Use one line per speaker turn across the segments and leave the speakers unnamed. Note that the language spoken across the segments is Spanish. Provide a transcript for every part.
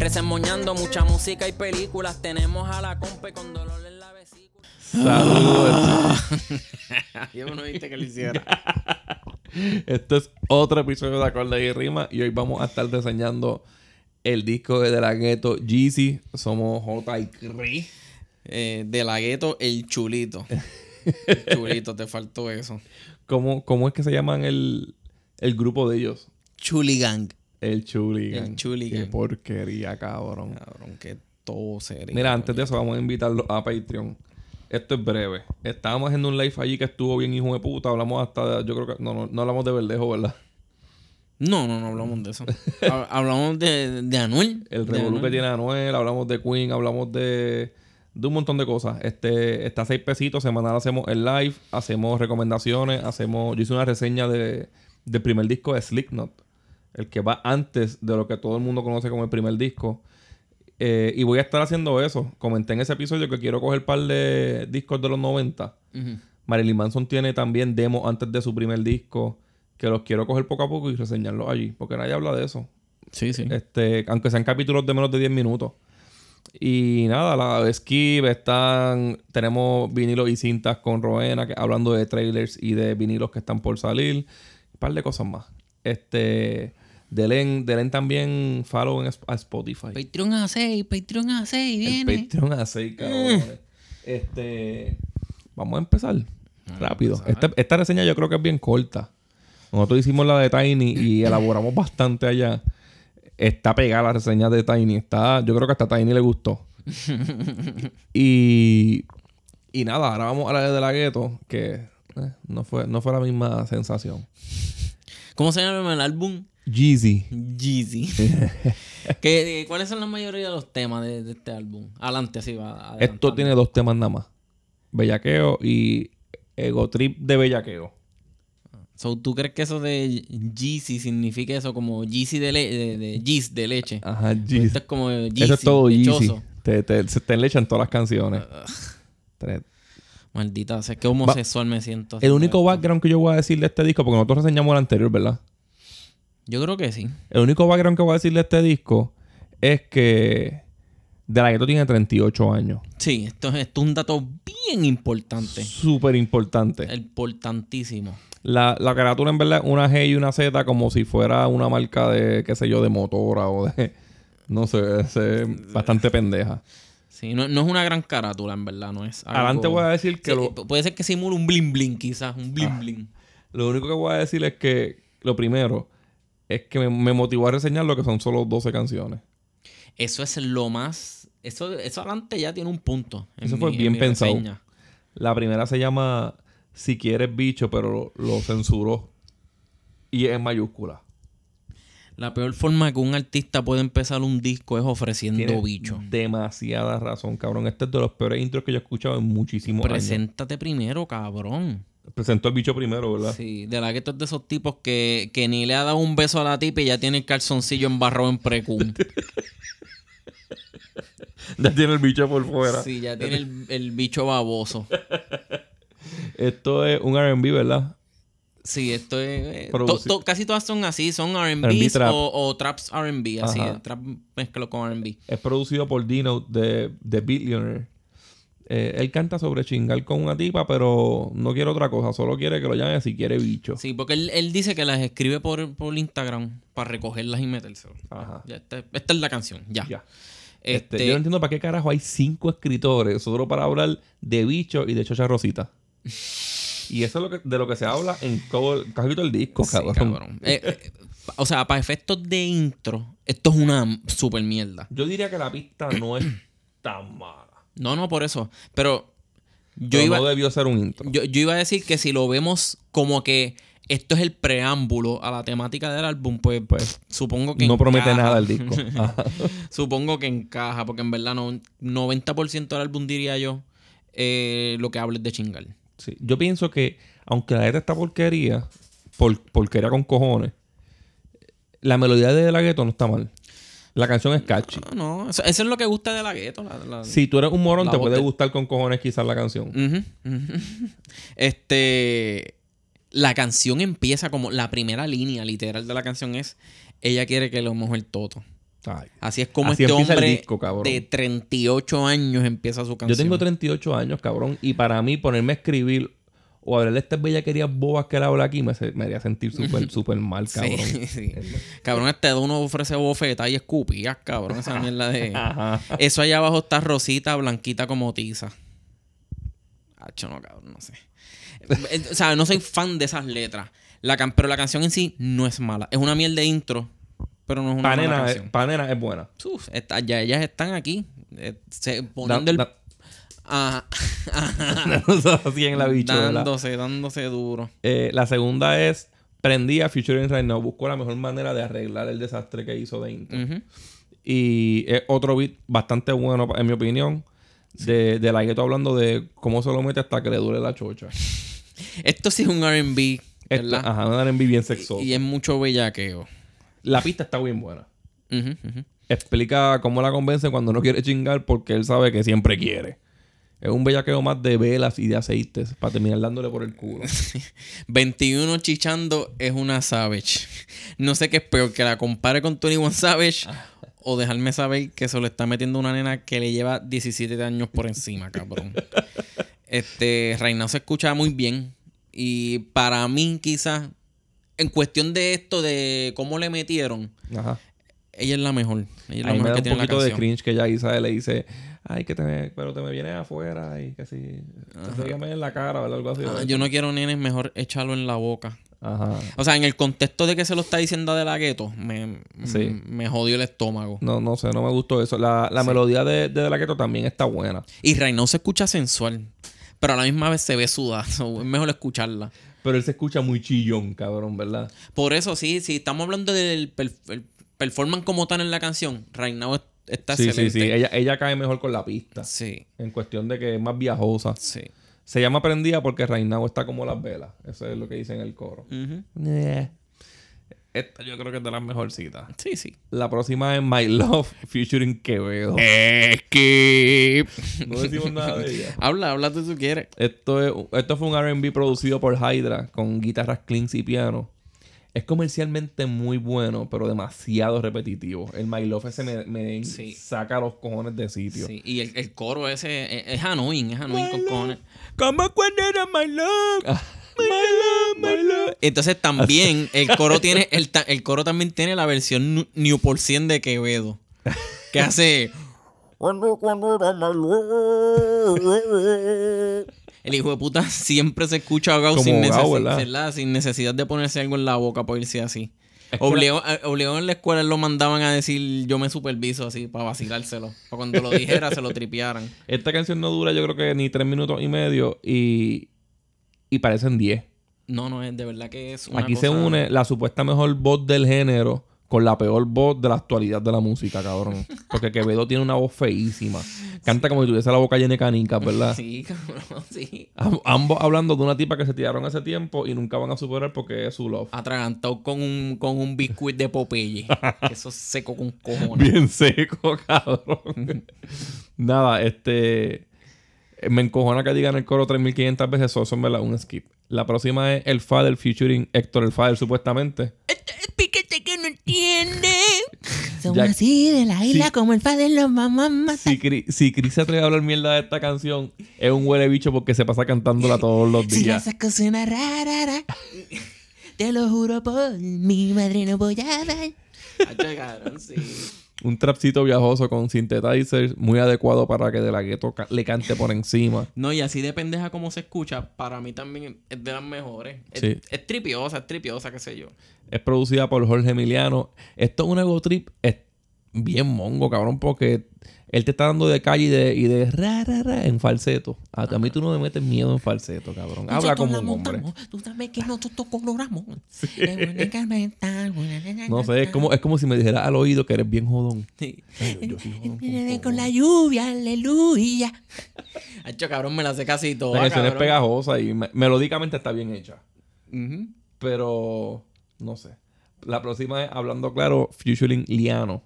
Resemoñando mucha música y películas. Tenemos a la compa con dolor en la vesícula.
Saludos.
Yo no viste que lo hiciera.
Este es otro episodio de Acorde y Rima y hoy vamos a estar diseñando el disco de la Ghetto Jeezy. Somos J y Chris.
Eh, de la gueto, el chulito. El chulito, te faltó eso.
¿Cómo, ¿Cómo es que se llaman el, el grupo de ellos?
Chuligang.
El Chuligan.
El Chuligan.
Qué porquería, cabrón.
Cabrón, que todo sería.
Mira, antes de eso vamos a invitarlos a Patreon. Esto es breve. Estábamos haciendo un live allí que estuvo bien hijo de puta. Hablamos hasta... Yo creo que... No, no, no hablamos de Verdejo, ¿verdad?
No, no, no hablamos de eso. Hab- hablamos de, de Anuel.
El
De
revolú que tiene Anuel, hablamos de Queen, hablamos de, de un montón de cosas. Este, está a seis pesitos, semanal hacemos el live, hacemos recomendaciones, hacemos. Yo hice una reseña de, del primer disco de Slipknot, el que va antes de lo que todo el mundo conoce como el primer disco. Eh, y voy a estar haciendo eso. Comenté en ese episodio que quiero coger un par de discos de los 90.
Ujú.
Marilyn Manson tiene también demos antes de su primer disco, que los quiero coger poco a poco y reseñarlos allí, porque nadie habla de eso.
Sí, sí.
Este, aunque sean capítulos de menos de 10 minutos. Y nada, la Skip están. Tenemos vinilos y cintas con Roena, que, hablando de trailers y de vinilos que están por salir. Un par de cosas más. Este. Delen, Delen también follow en a Spotify.
Patreon A6, Patreon A6,
El
viene.
Patreon así, cabrones. Este. Vamos a empezar. Rápido.
empezar.
Esta, esta reseña yo creo que es bien corta. Nosotros hicimos la de Tiny y elaboramos bastante allá. Está pegada la reseña de Tiny. Está, yo creo que hasta a Tiny le gustó. y. Y nada, ahora vamos a la de la gueto, que eh, no, fue, no fue la misma sensación.
¿Cómo se llama el álbum?
Jeezy.
Jeezy. ¿Qué- ¿Cuáles son la mayoría de los temas de, de este álbum? Adelante, así va.
Esto tiene dos temas nada más. Bellaqueo y Ego Trip de Bellaqueo.
So, ¿Tú crees que eso de Jeezy significa eso como Jeezy de, le de, de Yeez de leche?
Ajá,
Esto
Jeezy.
es como Jeezy,
Eso es todo. Jeezy. Te, te, se te enlechan todas las canciones. Tres.
Maldita, sé que homosexual me siento.
El único
esto.
background que yo voy a decir de este disco, porque nosotros reseñamos el anterior, ¿verdad?
Yo creo que sí.
El único background que voy a decir de este disco es que De La Ghetto tiene 38 años.
Sí, esto es, esto es un dato bien importante.
Súper importante.
Importantísimo.
La, la carátula en verdad es una G y una Z como si fuera una marca de, qué sé yo, de motora o de... No sé, es bastante pendeja.
Sí, no, no es una gran carátula, en verdad, no es. algo-
Adelante voy a decir que
Sí,
lo,
pu- Puede ser que simule un bling bling, quizás. Un bling
Ah.
bling.
lo único que voy a decir es que lo primero es que me, me motivó a reseñar lo que son solo 12 canciones.
Eso es lo más. Eso, eso adelante ya tiene un punto.
Eso fue
mi-
bien pensado.
reseña.
La primera se llama Si quieres bicho, pero lo, lo censuró. Y es en mayúscula.
La peor forma que un artista puede empezar un disco es ofreciendo
Tiene
bicho.
demasiada razón, cabrón. Este es de los peores intros que yo he escuchado en muchísimos años.
Preséntate primero, cabrón.
Presentó el bicho primero, ¿verdad?
Sí, de la que esto es de esos tipos que, que ni le ha dado un beso a la tipa y ya tiene el calzoncillo embarrado en precum.
Ya tiene el bicho por fuera.
sí, ya tiene el, el bicho baboso.
Esto es un RB, ¿verdad?
Sí, esto es. eh,
Produci-
to- to- casi todas son así, son
R&B
RBs
trap.
o, o traps RB, así,
Ajá.
trap mezclo con RB.
Es producido por Dino de, de Billionaire. Eh, él canta sobre chingar con una tipa, pero no quiere otra cosa. Solo quiere que lo llame si quiere bicho.
Sí, porque él, él dice que las escribe por, por Instagram para recogerlas y metérselas.
Ajá.
Ya, esta, esta es la canción, ya.
Ya. Este,
Este,
yo no entiendo para qué carajo hay cinco escritores solo para hablar de bicho y de chocha rosita. Y eso es lo que, de lo que se habla en todo casi todo el disco,
sí,
cabrón.
cabrón. Eh, eh, o sea, para efectos de intro, esto es una super mierda.
Yo diría que la pista no es tan mala.
No, no, por eso. Pero yo
Pero
iba,
no debió ser un intro.
yo, yo iba a decir que si lo vemos como que esto es el preámbulo a la temática del álbum, pues,
Pues,
supongo que
no promete nada el disco.
Supongo que encaja, porque en verdad no, 90% del álbum diría yo eh, lo que hables de chingar.
Sí. Yo pienso que, aunque la letra está porquería, por, porquería con cojones, la melodía de la gueto no está mal. La canción es catchy.
No, no, eso, eso es lo que gusta de la gueto. La, la-
Si tú eres un morón, te puede
de-
gustar con cojones quizás la canción.
Este. La canción empieza como. La primera línea literal de la canción es. Ella quiere que lo moje el toto.
Ay.
Así es como
Así
este hombre
disco, cabrón.
de 38 años empieza su
Yo
canción.
tengo 38 años, cabrón, y para mí ponerme a escribir o hablar de estas bellaquerías bobas que él habla aquí me, se- me haría sentir súper, súper mal, cabrón.
Sí, sí. Cabrón, este uno ofrece bofeta y escupías, cabrón. Esa mierda de.
Ajá.
Eso allá abajo está rosita, blanquita como tiza. Hacho, no, cabrón, no sé. Eh, O sea, no soy fan de esas letras. La can- pero la canción en sí no es mala. Es una miel de intro, pero no es una mala
Panena, es,
canción.
Panena es buena.
Uf, está- ya ellas están aquí. eh, se-
Da-
poniendo el.
da-
Ajá,
así en la bichuela.
dándose, dándose duro.
Eh, la segunda es Prendí a Future Right Now. Buscó la mejor manera de arreglar el desastre que hizo de intro.
Ujú.
Y es otro beat bastante bueno, en mi opinión. De, de la gueto hablando de cómo se lo mete hasta que le duele la chocha.
Esto sí es un RB,
ajá, un R&B bien sexoso.
y es mucho bellaqueo.
La pista está bien buena. Explica cómo la convence cuando no quiere chingar porque él sabe que siempre quiere. Es un bellaqueo más de velas y de aceites para terminar dándole por el culo.
21 chichando es una Savage. No sé qué es peor, que la compare con 21 Savage o dejarme saber que se lo está metiendo una nena que le lleva 17 años por encima, cabrón. Este, Reina se escucha muy bien. Y para mí, quizás, en cuestión de esto, de cómo le metieron,
Ajá.
ella es la mejor. Ella es la
mí me
mejor
da
que
un
tiene la
poquito de cringe que ya Isa le dice, ay, que te me, pero te me vienes afuera y que si, sígueme en la cara o algo así.
Ah, yo no quiero nenes, mejor échalo en la boca.
Ajá.
O sea, en el contexto de que se lo está diciendo de la gueto, me,
Sí.
me jodió el estómago.
No, no sé, no me gustó eso. La, la melodía de, de, De La Ghetto también está buena.
Y Reinao se escucha sensual, pero a la misma vez se ve sudada. so, es mejor escucharla.
Pero él se escucha muy chillón, cabrón, ¿verdad?
Por eso, sí, si estamos hablando del per- el performance como tal en la canción, Reinao es- está
sí, sí,
excelente.
sí. Ella, ella cae mejor con la pista.
Sí,
En cuestión de que es más viajosa.
sí.
Se llama Prendida porque Reinao está como las velas. Eso es lo que dice en el coro. Eh. Esta yo creo que es de las mejorcitas.
Sí, sí.
La próxima es My Love featuring Quevedo.
Skip.
No decimos nada de ella.
habla, habla tú si quieres.
Esto, es, esto fue un RB producido por Hydra con guitarras cleans y piano. Es comercialmente muy bueno, pero demasiado repetitivo. El My Love ese me, me
Sí.
saca los cojones de sitio.
Sí, y el, el coro ese es, es annoying, es annoying con cojones.
Como cuando era My Love.
Ah.
my Love, My Love.
Entonces también el coro tiene el, el coro también tiene la versión New por 100 de Quevedo que hace el hijo de puta siempre se escucha ahogado sin,
ahogado,
necesi-
¿verdad?
¿verdad? sin necesidad de ponerse algo en la boca por irse así. Obligado, obligado en la escuela lo mandaban a decir yo me superviso así para vacilárselo. Para cuando lo dijera se lo tripearan.
Esta canción no dura yo creo que ni tres minutos y medio y, y parecen diez.
No, no, es de verdad que es una
Aquí se une la supuesta mejor voz del género con la peor voz de la actualidad de la música, cabrón. Porque Quevedo tiene una voz feísima. Canta como si tuviese la boca llena de canicas, ¿verdad?
Sí, cabrón, sí.
Am- ambos hablando de una tipa que se tiraron hace tiempo y nunca van a superar porque es su love.
atragantado con un, con un biscuit de Popeye. que eso es seco con cojones.
Bien seco, cabrón. Nada, este. Me encojona que digan el coro 3500 veces. Eso, verdad un skip. La próxima es El Father featuring Héctor El Father, supuestamente.
Entiende.
Somos
Ya-
así de la isla
Sí.
como el padre los mamás matar.
Si, Cri- si Chris se atreve a hablar mierda de esta canción, es un huele bicho porque se pasa cantándola todos los
Si
días.
saco suena rara, ra. te lo juro por mi madre no voy a dar.
Hacho, cabrón, sí.
Un trapcito viajoso con synthesizers muy adecuado para que De La Ghetto ca- le cante por encima.
No, y así de pendeja como se escucha, para mí también es de las mejores. Es,
Sí.
es tripiosa, es tripiosa, qué sé yo.
Es producida por Jorge Emiliano. Esto es un ego trip es- bien mongo, cabrón, porque él te está dando de calle y de, y de ra, ra, ra en falseto. A, a mí tú no me metes miedo en falseto, cabrón. Habla como un hombre.
Tú sabes que nosotros coloramos.
No sé, es como, es como si me dijeras al oído que eres bien jodón.
Sí.
Ay, yo soy jodón. con
Con la lluvia, aleluya.
Hacho, cabrón, me la sé casi toda.
La canción es pegajosa y me- melódicamente está bien hecha. Pero, no sé. La próxima es, hablando claro, Futuring Liano.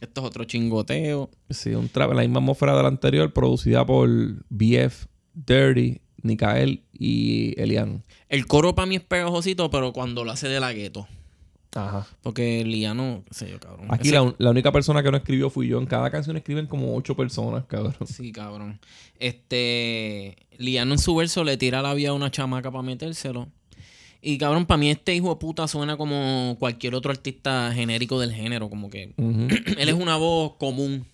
Esto es otro chingoteo.
Sí, un trap en la misma atmósfera de la anterior, producida por BF, Dirty, Nikael y Elian.
El coro para mí es pegajosito, pero cuando lo hace de la gueto.
Ajá.
Porque Liano, qué sé yo, cabrón.
Aquí
Ese-
la, la única persona que no escribió fui yo. En cada canción escriben como ocho personas, cabrón.
Sí, cabrón. Este. Liano en su verso le tira la vía a una chamaca para metérselo. Y cabrón, para mí este hijo de puta suena como cualquier otro artista genérico del género. Como que
Ujú.
él es una voz común.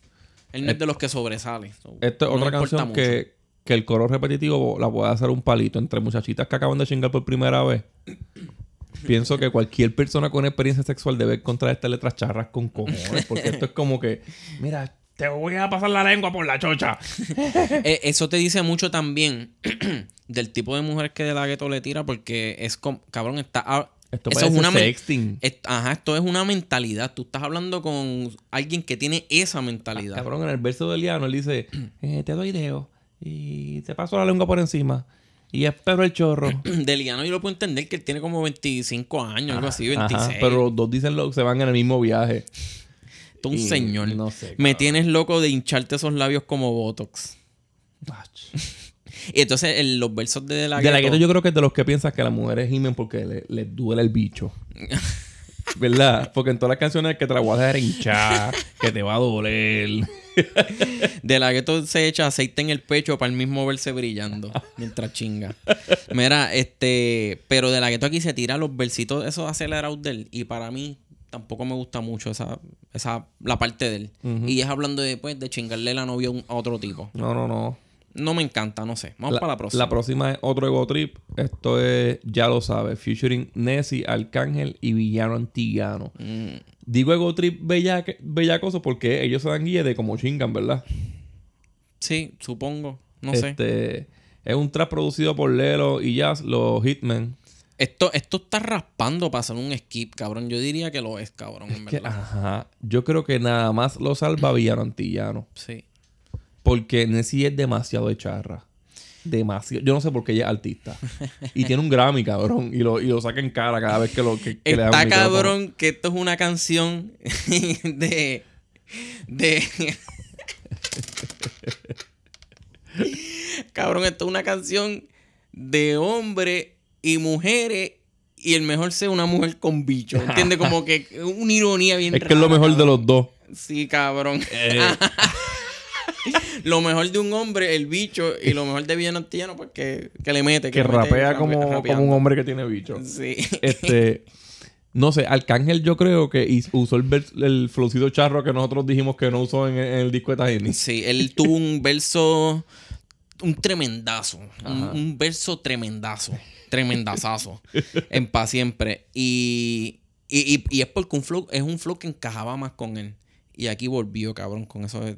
Él no es de los que sobresale. So,
Esta es
no
otra canción que, que el coro repetitivo la puede hacer un palito entre muchachitas que acaban de chingar por primera vez. Pienso que cualquier persona con experiencia sexual debe encontrar estas letras charras con cojones. Porque esto es como que, mira, te voy a pasar la lengua por la chocha.
Eh, eso te dice mucho también del tipo de mujer que de la gueto le tira, porque es como, cabrón, está.
Esto
eso es una
sexting.
es- ajá, esto es una mentalidad. Tú estás hablando con alguien que tiene esa mentalidad.
Cabrón, en el verso de Liano él dice, eh, te doy dedo y te paso la lengua por encima y espero el chorro.
De Liano yo lo puedo entender que él tiene como 25 años, algo así, 26.
Ajá, pero los dos dicen lo se van en el mismo viaje.
Un
y
señor.
no sé,
Me tienes loco de hincharte esos labios como Botox. Y entonces el- los versos de la
De la gueto yo creo que es de los que piensas que las mujeres gimen porque le- les duele el bicho. ¿Verdad? Porque en todas las canciones que te la voy a dejar hinchar, que te va a doler.
De la gueto se echa aceite en el pecho para el mismo verse brillando mientras chinga. Mira, este, pero de la gueto aquí se tira los versitos esos acelerados de él y para mí tampoco me gusta mucho esa, esa la parte de él. Y es hablando de, pues, de chingarle la novia a, otro tipo.
No, no, no.
No me encanta, no sé. Vamos para la próxima.
La próxima es otro ego trip. Esto es, ya lo sabes, featuring Nessie, Arcángel y Villano Antillano.
Mm,
Digo ego trip bellaque- bellacoso porque ellos se dan guía de cómo chingan, ¿verdad?
sí, supongo. No sé.
este, Es un trap producido por Lelo y Jazz, los Hitmen.
Esto, esto está raspando para hacer un skip, cabrón. Yo diría que lo es, cabrón, en
Que,
verdad.
ajá. Yo creo que nada más lo salva Villano Antillano.
Sí.
Porque Nessie es demasiado de charra. Demasiado. Yo no sé por qué ella es artista. Y tiene un Grammy, cabrón. Y lo, y lo saca en cara cada vez que lo que, que le
Está cabrón que esto es una canción de. de. cabrón, esto es una canción de hombres y mujeres. Y el mejor sea una mujer con bicho. ¿Entiendes? Como que una ironía bien
Es que es lo mejor de los dos.
Sí, cabrón. lo mejor de un hombre, el bicho. Y lo mejor de Villano Antillano, pues que, que le mete.
Que
le mete
rapea
rape-
como, como un hombre que tiene bicho.
Sí.
Este. No sé, Arcángel yo creo que usó el, el flowcito charro que nosotros dijimos que no usó en, en el disco de Tajini.
Sí, él tuvo un verso, un tremendazo, un, un verso tremendazo, tremendazazo, en pa' siempre. Y, y, y- es porque un flow, es un flow que encajaba más con él. Y aquí volvió, cabrón, con esos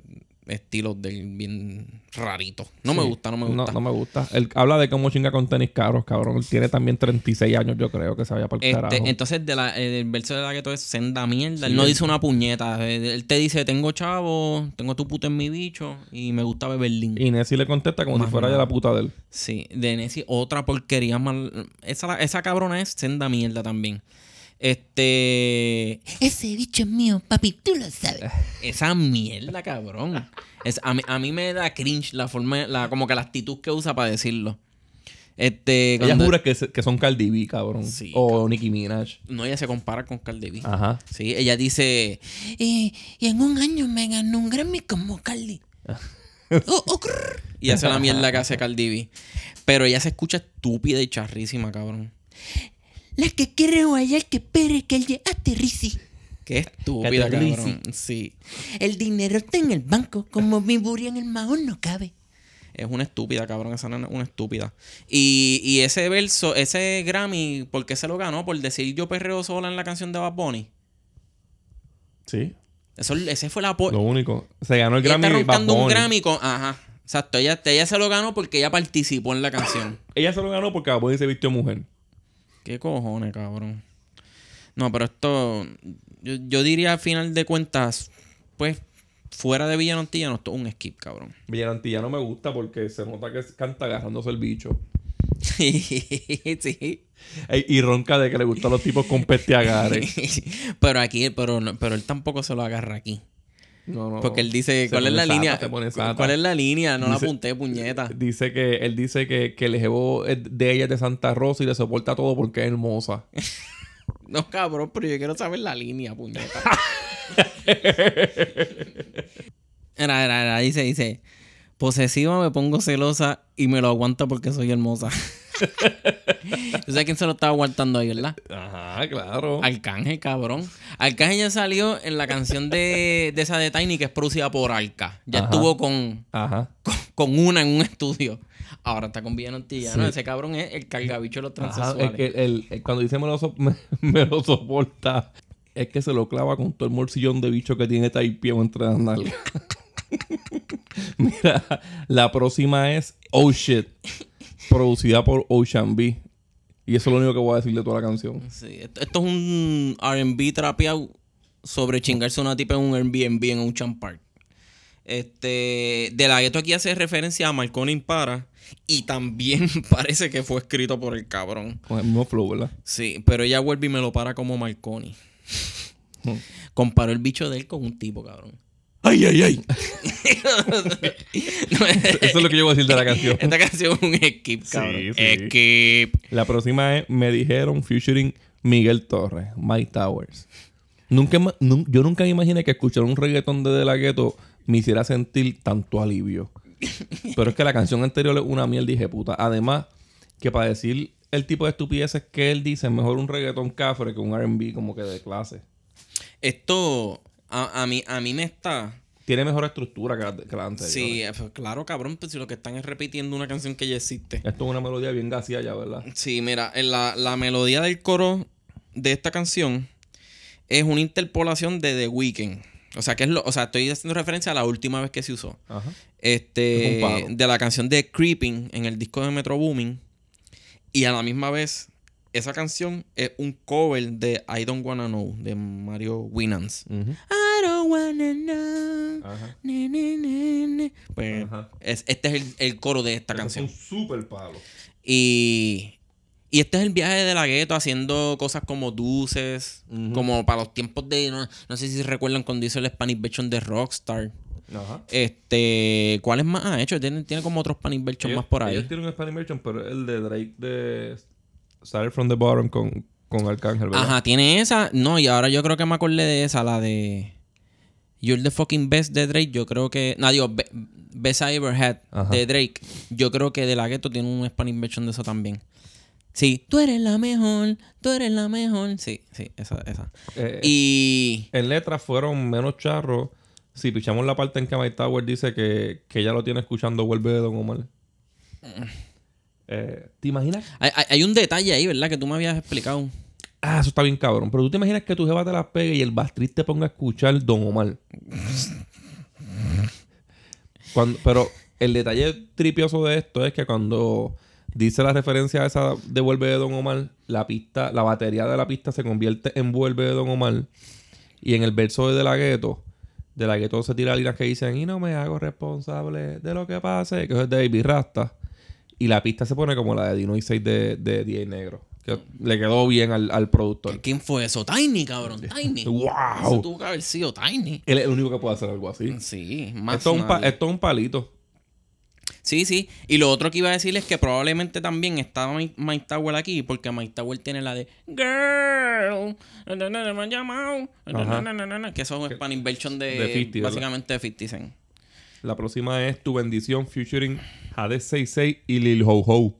estilos del bien rarito. No me gusta, no me
No,
gusta.
no me gusta. Él habla de cómo chinga con tenis caros, cabrón. Él tiene también 36 años, yo creo, que se vaya para el
Este,
carajo.
entonces, de la, el verso de la que todo es senda mierda.
Sí,
él no dice una puñeta. Él, él te dice: Tengo chavo, tengo tu puta en mi bicho y me gusta beber link.
Y Nessie le contesta como si fuera ya la puta de él.
Sí, de Nessie, otra porquería mal. Esa, esa cabrona es senda mierda también. Este.
Ese bicho es mío, papi, tú lo sabes.
Esa mierda, cabrón. Es, a, mí, a mí me da cringe la forma, la, como que la actitud que usa para decirlo. Este.
Ella
cuando-
jura que, se- que son Cardi B, cabrón.
Sí,
o Nicki Minaj.
No, ella se compara con Cardi B.
Ajá.
Sí, ella dice.
Y, y en un año me ganó un Grammy como Carly. Oh, oh.
Y hace la mierda que hace Cardi B. Pero ella se escucha estúpida y charrísima, cabrón.
La que quiere guayar que pere que ella aterrice.
Qué estúpida, cabrón. Sí.
El dinero está en el banco, como mi buria en el mahón no cabe.
Es una estúpida, cabrón. Esa nena es una estúpida. Y, y ese verso, ese Grammy, ¿por qué se lo ganó? Por decir yo perreo sola en la canción de Bad Bunny.
Sí.
Eso, ese fue la.
Lo único. Se ganó el
Ella
Grammy
está
Bad
un. Grammy con. Ajá. Exacto. Ella, ella se lo ganó porque ella participó en la canción.
Ella se lo ganó porque Bad Bunny se vistió mujer.
¿Qué cojones, cabrón? No, pero esto. Yo, yo diría al final de cuentas, pues, fuera de Villanantilla, no, esto es un skip, cabrón.
Villanantilla no me gusta porque se nota que canta agarrándose el bicho.
sí.
Ey, Y ronca de que le gustan los tipos con peste agarre.
pero aquí, pero, no- pero él tampoco se lo agarra aquí.
No, no.
Porque él dice, ¿cuál es la
sata,
línea? ¿Cuál es la línea? No la apunté, puñeta.
Dice que él dice que, que el jevo es de ella es de Santa Rosa y le soporta todo porque es hermosa.
No, cabrón, pero yo quiero saber la línea, puñeta. Era, era, era, dice, dice. Posesiva me pongo celosa y me lo aguanta porque soy hermosa. ¿Tú sabes quién se lo estaba aguantando ahí, verdad?
Ajá, claro.
Arcángel, cabrón. Arcángel ya salió en la canción de, de esa de Tiny que es producida por Arca. Ya
Ajá.
estuvo con,
Ajá.
con, con una en un estudio. Ahora está con Villanantilla. No,
Sí.
ese cabrón es el cargabicho de los
Ajá,
transexuales.
es que el, el- cuando dice me lo, so- me, me lo soporta, es que se lo clava con todo el morcillón de bicho que tiene Taipio entre las nalgas. Mira, la próxima es Oh Shit, producida por Ocean B. Y eso es lo único que voy a decir de toda la canción.
Sí, esto, esto es un RB trapeado sobre chingarse una tipa en un Airbnb en Ocean Park. Este, de la gueto aquí hace referencia a Marconi Impara y también parece que fue escrito por el cabrón.
Con el mismo flow, ¿verdad?
Sí, pero ella vuelve y me lo para como Marconi. Comparó el bicho de él con un tipo, cabrón.
¡Ay, ay, ay! Eso es lo que yo voy a decir de la canción.
Esta canción es un skip, cabrón.
Sí, sí.
Skip.
La próxima es Me dijeron featuring Miguel Torres, Mike Towers. Nunca, yo nunca me imaginé que escuchar un reggaetón de De La Ghetto me hiciera sentir tanto alivio. Pero es que la canción anterior es una mierda, dije puta. Además, que para decir el tipo de estupideces que él dice, es mejor un reggaetón cafre que un RB como que de clase.
Esto a, a mí, a mí me está...
Tiene mejor estructura que la, que la anterior.
Sí, eh, pues, claro, cabrón, pues si lo que están es repitiendo una canción que ya existe.
Esto es una melodía bien gaseada ya, ¿verdad?
Sí, mira, la, la melodía del coro de esta canción es una interpolación de The Weeknd. O sea, que es lo, o sea, estoy haciendo referencia a la última vez que se usó.
Ajá.
Este,
Es
de la canción de Creeping en el disco de Metro Booming. Y a la misma vez, esa canción es un cover de I Don't Wanna Know de Mario Winans. Wanna know.
Ajá.
Ne, ne, ne, ne. Pues,
Ajá.
es- este es el, el coro de esta
Eso
canción.
Es un super palo.
Y, y este es el viaje de la gueto haciendo cosas como dulces, como para los tiempos de. No, no sé si recuerdan cuando hizo el Spanish version de Rockstar.
Ajá.
Este, ¿cuáles más ha hecho? Tiene, tiene como otros Spanish version
Ellos-
más por ahí.
Ellos tienen un Spanish version, pero el de Drake de Started from the Bottom con, con Arcángel, ¿verdad?
Ajá, tiene esa. No, y ahora yo creo que me acordé de esa, la de You're the fucking best de Drake. Yo creo que. No, digo, Be- Best I Ever Had
Ajá.
de Drake. Yo creo que de la gueto tiene un Spanish version de eso también. Sí, tú eres la mejor, tú eres la mejor. Sí, sí, esa, esa.
Eh,
Y.
En letras fueron menos charros. Si pichamos la parte en que Mike Tower dice que, que ella lo tiene escuchando Vuelve de Don Omar. Eh, ¿Te imaginas?
Hay, hay- hay un detalle ahí, ¿verdad? Que tú me habías explicado.
Ah, eso está bien cabrón. Pero tú te imaginas que tu jeva te las pegue y el bastriz te ponga a escuchar Don Omar. Pero el detalle tripioso de esto es que cuando dice la referencia a esa de Vuelve de Don Omar, la pista, la batería de la pista se convierte en Vuelve de Don Omar. Y en el verso de De La Ghetto, De La Ghetto se tira líneas que dicen, y no me hago responsable de lo que pase, que eso es de Baby Rasta. Y la pista se pone como la de Dino y 6 de, de DJ Negro. Que le quedó bien al, al productor.
¿Quién fue eso? Tiny, cabrón. Tiny.
¡Wow!
Eso tuvo que haber sido Tiny.
Él es el único que puede hacer algo así.
Sí, más
Esto es, un pa- esto es un palito.
Sí, sí. Y lo otro que iba a decir es que probablemente también estaba Mike, Mike Tower aquí, porque Mike Tower tiene la de Girl, na, na, na, me han llamado,
Ajá.
que eso es un Spanish version de,
de 50, ¿verdad?
básicamente de 50 Cent.
La próxima es Tu Bendición featuring Hades 66 y Lil Ho Ho.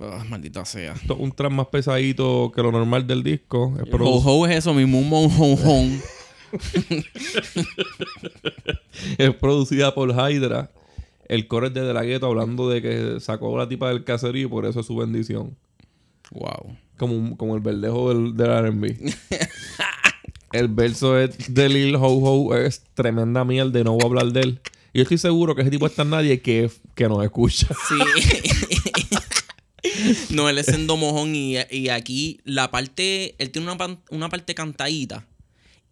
Ah, maldita sea.
Esto es un track más pesadito que lo normal del disco. Es,
Ho
produ-
ho es eso mismo, un mon ho ho.
es producida por Hydra. El coro es de De La Ghetto hablando de que sacó a la tipa del caserío y por eso es su bendición.
Wow.
Como, como el verdejo del, del R&B. El verso es de Lil Ho Ho es tremenda mierda y no voy a hablar de él. Y yo estoy seguro que ese tipo está nadie que, que nos escucha.
Sí. no, él es sendo mojón y, y aquí la parte, él tiene una, una parte cantadita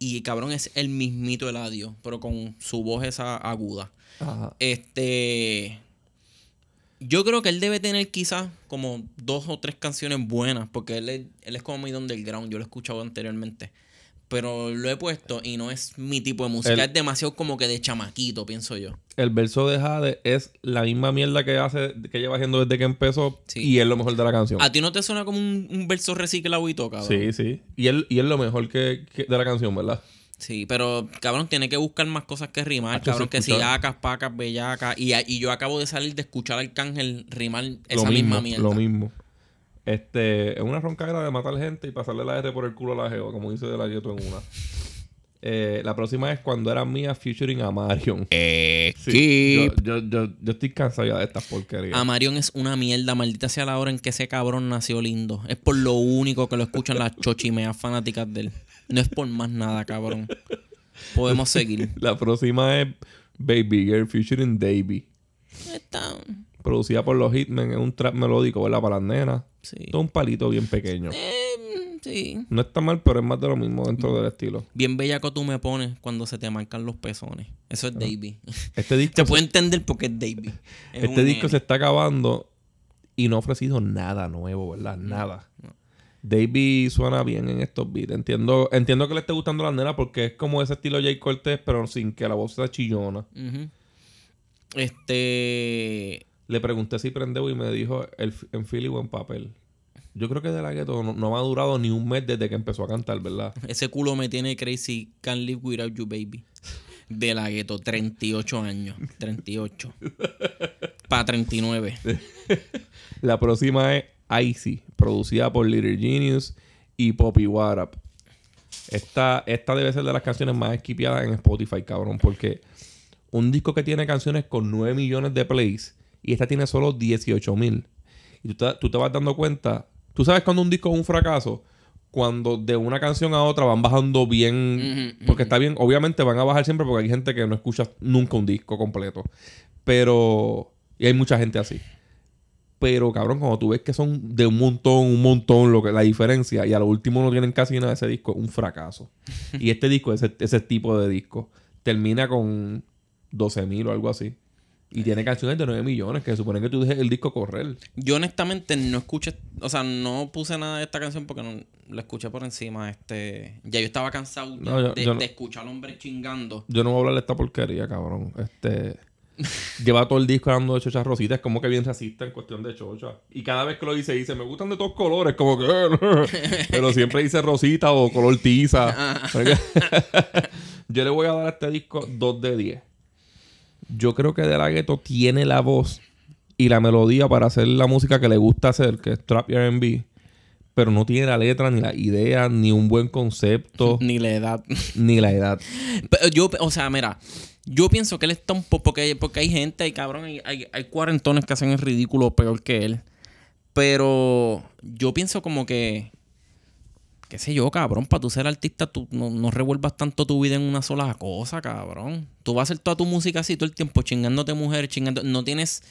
y cabrón es el mismito Eladio, pero con su voz esa aguda.
Ajá.
Este. Yo creo que él debe tener quizás como dos o tres canciones buenas, porque él es, él es como muy underground, yo lo he escuchado anteriormente. Pero lo he puesto y no es mi tipo de música,
El-
es demasiado como que de chamaquito, pienso yo.
El verso de Jade es la misma mierda que hace, que lleva haciendo desde que empezó.
Sí.
Y es lo mejor de la canción.
¿A ti no te suena como un, un verso reciclado y cabrón?
Sí, sí. Y él, y es lo mejor que, que- de la canción, ¿verdad?
Sí, pero cabrón, tiene que buscar más cosas que rimar.
Hacho,
cabrón, que si acas, pacas, bellacas. Y, y yo acabo de salir de escuchar al Arcángel rimar esa
lo
misma mierda.
Lo mismo. Este, es una roncadera de matar gente y pasarle la R por el culo a la geo, como dice de la gueto en una. Eh, la próxima es cuando era mía featuring a Marion. Sí, yo, yo, yo, yo estoy cansado ya de estas porquerías.
Amarion es una mierda, maldita sea la hora en que ese cabrón nació lindo. Es por lo único que lo escuchan las chochimeas fanáticas de él. No es por más nada, cabrón. Podemos seguir.
La próxima es Baby Girl featuring Davey.
Está.
Producida por los Hitmen. Es un trap melódico, ¿verdad? Para las nenas.
Sí.
Todo un palito bien pequeño.
Eh, sí.
No está mal, pero es más de lo mismo dentro del estilo.
Bien bellaco tú me pones cuando se te marcan los pezones. Eso es Davey.
Este disco,
Se puede entender porque es Davey. Es
este disco se está acabando y no ha ofrecido nada nuevo, ¿verdad? Nada. Davey suena bien en estos beats. Entiendo, entiendo que le esté gustando a la nena porque es como ese estilo Jay Cortez, pero sin que la voz sea chillona.
Este.
Le pregunté si prendeu y me dijo el, en Philly o en papel. Yo creo que de la gueto no, no me ha durado ni un mes desde que empezó a cantar, ¿verdad?
Ese culo me tiene crazy. Can't live without you, baby. De la gueto, 38 años. 38. Para 39.
La próxima es Icy, producida por Little Genius y Poppy Warap. Esta, esta debe ser de las canciones más esquipeadas en Spotify, cabrón, porque un disco que tiene canciones con 9 millones de plays y esta tiene solo 18 mil. Y tú te, tú te vas dando cuenta, tú sabes cuando un disco es un fracaso, cuando de una canción a otra van bajando bien, porque está bien, obviamente van a bajar siempre porque hay gente que no escucha nunca un disco completo, pero, y hay mucha gente así. Pero, cabrón, cuando tú ves que son de un montón, un montón, lo que la diferencia, y a lo último no tienen casi nada, ese disco es un fracaso. y este disco, ese, ese tipo de disco, termina con 12 mil o algo así. Y tiene canciones de 9 millones, que supone que tú dejes el disco correr.
Yo honestamente no escuché, o sea, no puse nada de esta canción porque no la escuché por encima. Este, ya yo estaba cansado de,
No, yo-
de-
yo no-
de escuchar al hombre chingando.
Yo no voy a hablar de esta porquería, cabrón. Este. lleva todo el disco hablando de chochas rositas. Como que bien racista en cuestión de chocha. Y cada vez que lo dice, dice, me gustan de todos colores. Como que. Pero siempre dice rosita o color tiza. Yo le voy a dar a este disco 2 de 10. Yo creo que De La Ghetto tiene la voz y la melodía para hacer la música que le gusta hacer, que es trap y R&B. Pero no tiene la letra, ni la idea, ni un buen concepto,
Ni la edad.
ni la edad.
Pero yo, o sea, mira, yo pienso que él está un poco. Porque, porque hay gente, hay cabrón, hay, hay, hay cuarentones que hacen el ridículo peor que él. Pero yo pienso como que. Qué sé yo, cabrón, para tú ser artista, tú no, no revuelvas tanto tu vida en una sola cosa, cabrón. Tú vas a hacer toda tu música así todo el tiempo, chingándote mujeres, chingando. No tienes.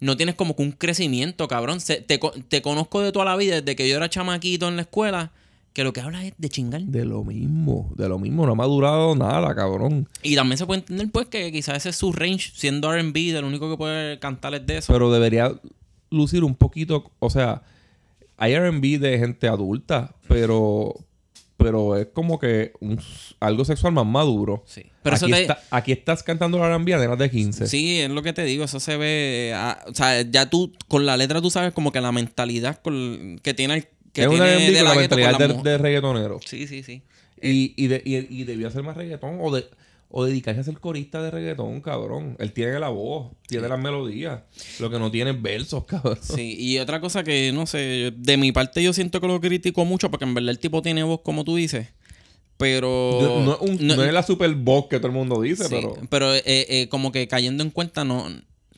No tienes como que un crecimiento, cabrón. Se- te, te conozco de toda la vida, desde que yo era chamaquito en la escuela, que lo que hablas es de chingar.
De lo mismo, de lo mismo, no me ha durado nada, cabrón.
Y también se puede entender, pues, que quizás ese es su range, siendo RB, de lo único que puede cantar es de eso.
Pero debería lucir un poquito, o sea, hay R&B de gente adulta, pero pero es como que un- algo sexual más maduro.
sí. Pero
aquí,
eso te.
está- aquí estás cantando la R&B a nenas de 15.
Sí, es lo que te digo, eso se ve. ah, o sea, ya tú, con la letra, tú sabes como que la mentalidad con- que tiene el. Que
es una
tiene
R&B
de
con la
la
mentalidad
la
de,
mu-
de reggaetonero.
Sí, sí, sí.
Y, y, de- y, y debió hacer más reggaetón o, de, o dedicarse a ser corista de reggaetón, cabrón. Él tiene la voz, tiene las melodías. Lo que no tiene es versos, cabrón.
Sí, y otra cosa que, no sé, de mi parte yo siento que lo critico mucho porque en verdad el tipo tiene voz como tú dices. Pero.
No, no es un-
no-
no es la super voz que todo el mundo dice,
Sí,
pero...
pero eh, eh, como que cayendo en cuenta, no,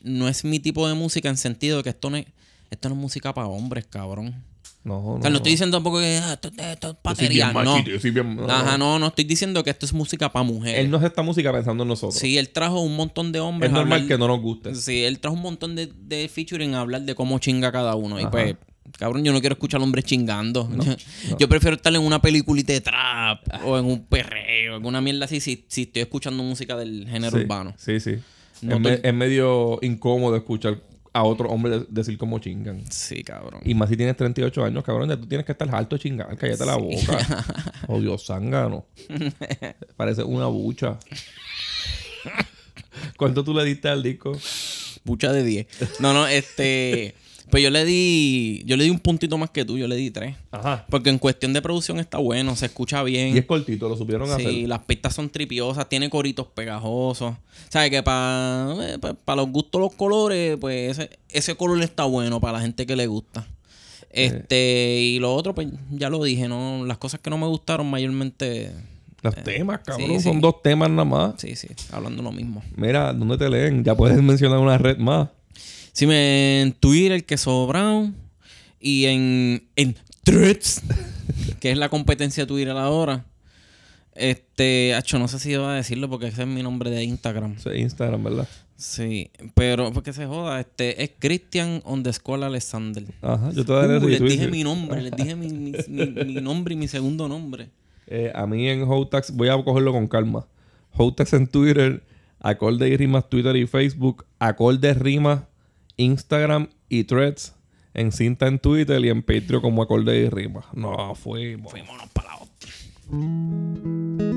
no es mi tipo de música en sentido de que esto no es, esto no es música para hombres, cabrón.
No, no.
O sea, no estoy diciendo tampoco que ah, esto, esto es patería. No.
machito, bien- no,
Ajá,
no.
no, estoy diciendo que esto es música para mujeres.
Él no hace esta música pensando en nosotros.
Sí, él trajo un montón de hombres.
es normal
hablar-
que no nos guste.
Sí, él trajo un montón de, de featuring a hablar de cómo chinga cada uno. Y pues, cabrón, yo no quiero escuchar hombres chingando. Yo prefiero estar en una peliculita de trap o en un perreo, alguna mierda así, si, si estoy escuchando música del género
sí,
urbano.
Sí, sí. Es,
te-
es medio incómodo escuchar a otro hombre de- decir cómo chingan.
Sí, cabrón.
Y más si tienes 38 años, cabrón, ya tú tienes que estar harto de chingar. Cállate la boca. Oh, Dios, zángano. Parece una bucha. ¿Cuánto tú le diste al disco?
Pucha de 10. No, no, este. Pues yo le di. Yo le di un puntito más que tú, yo le di 3.
Ajá.
Porque en cuestión de producción está bueno, se escucha bien.
Y es cortito, lo supieron
Sí,
hacer.
las pistas son tripiosas, tiene coritos pegajosos. ¿Sabes? Que para los gustos, los colores, pues ese, ese color está bueno para la gente que le gusta. Este, y lo otro, pues ya lo dije, ¿no? Las cosas que no me gustaron mayormente.
Los temas, cabrón,
sí,
son
sí.
dos temas nada más.
Sí, sí, hablando lo mismo.
Mira, ¿dónde te leen? Ya puedes mencionar una red más.
Sí, me en Twitter, que Brown. Y en, en Threads, que es la competencia de Twitter ahora. Este, hacho, no sé si iba a decirlo porque ese es mi nombre de Instagram.
Es Instagram, ¿verdad?
Sí, pero porque se joda, este es Christian on the School Alexander.
Ajá, yo te daré
Uh, les dije mi nombre, les dije mi, mi- mi- mi nombre y mi segundo nombre.
Eh, a mí en Hotax, voy a cogerlo con calma. Hotax en Twitter, Acorde y Rimas Twitter y Facebook, Acorde Rimas Instagram y Threads, en Cinta en Twitter y en Patreon como Acorde y Rimas. No, fuimos.
Fuimos para la.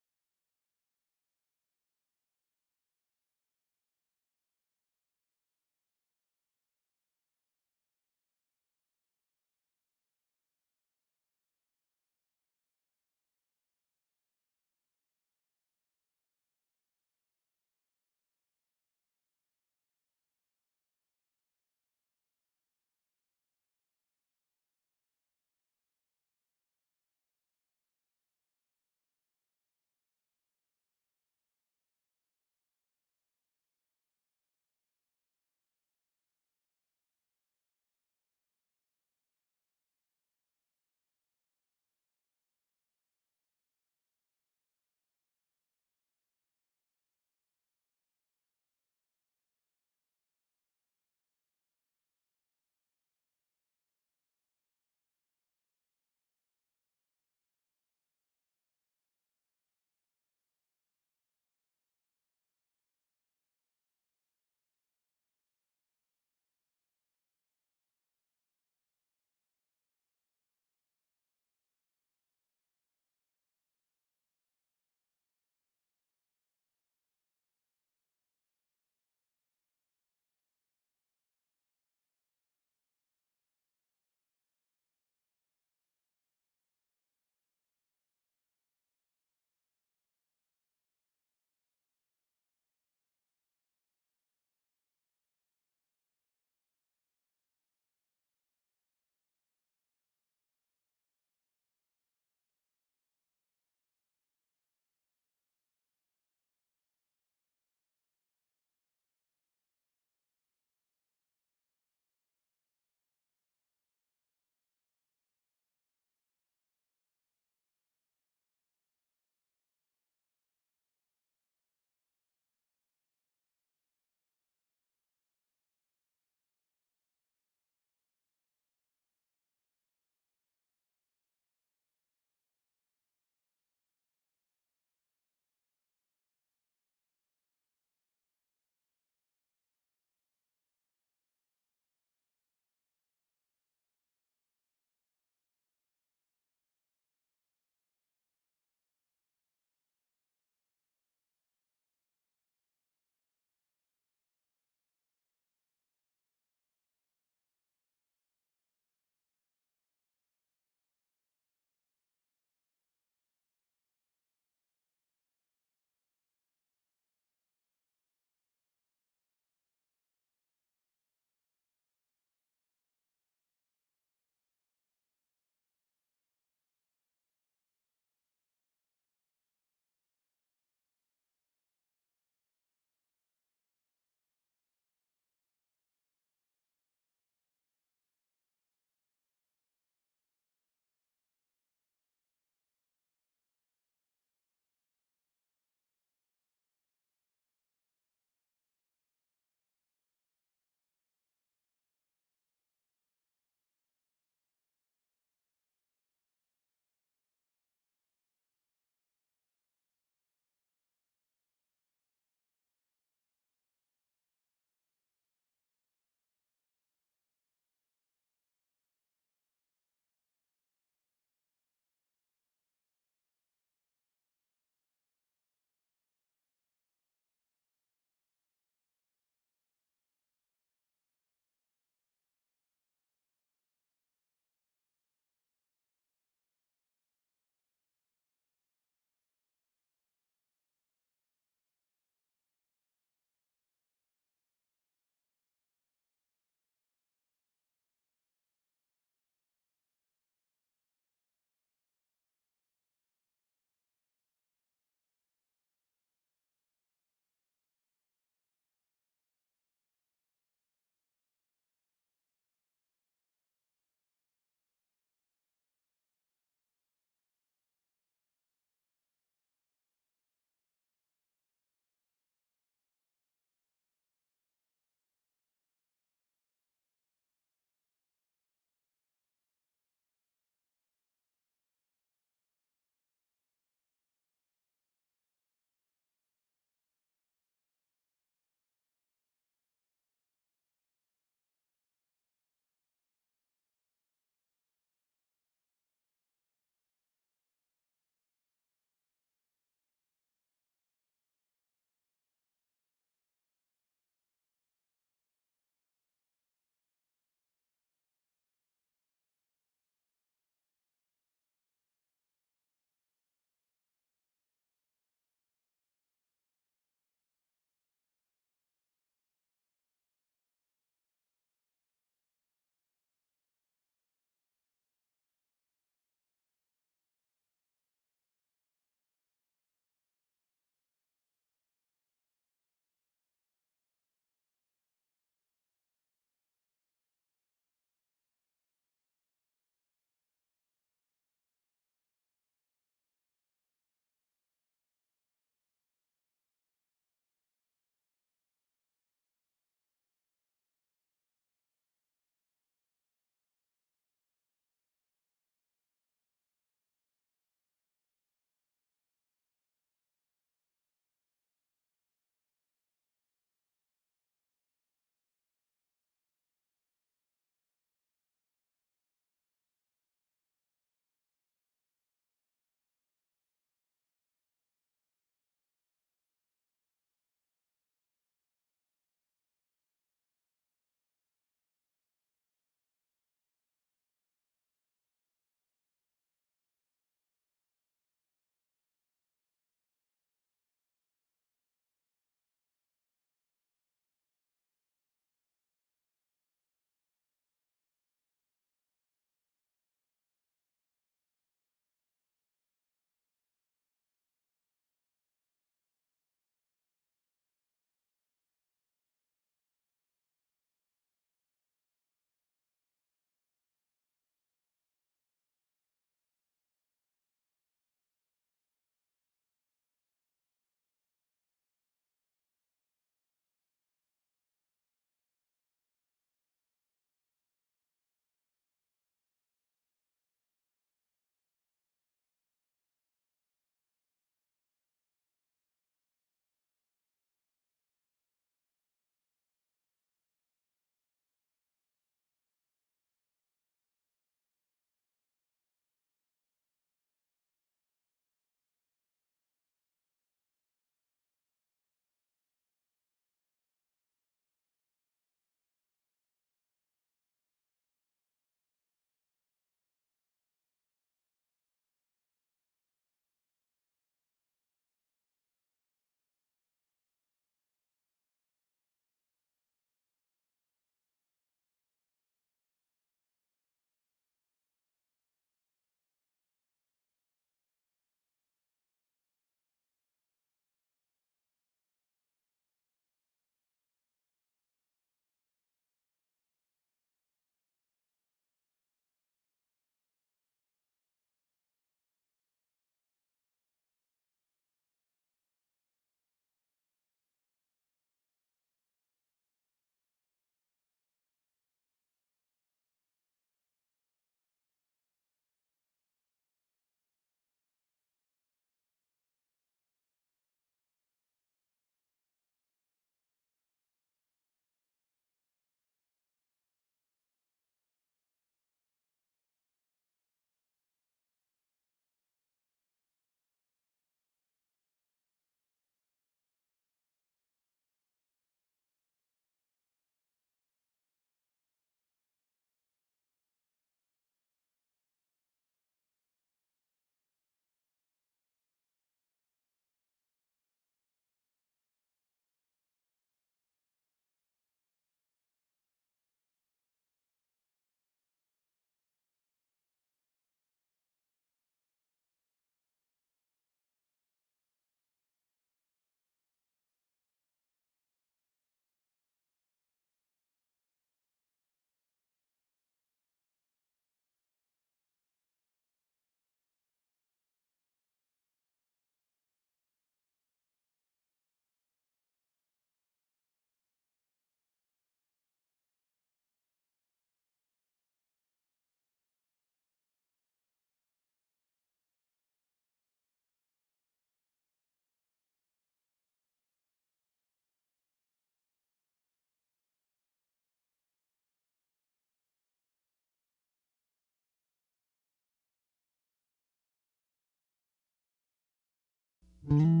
Mm-hmm.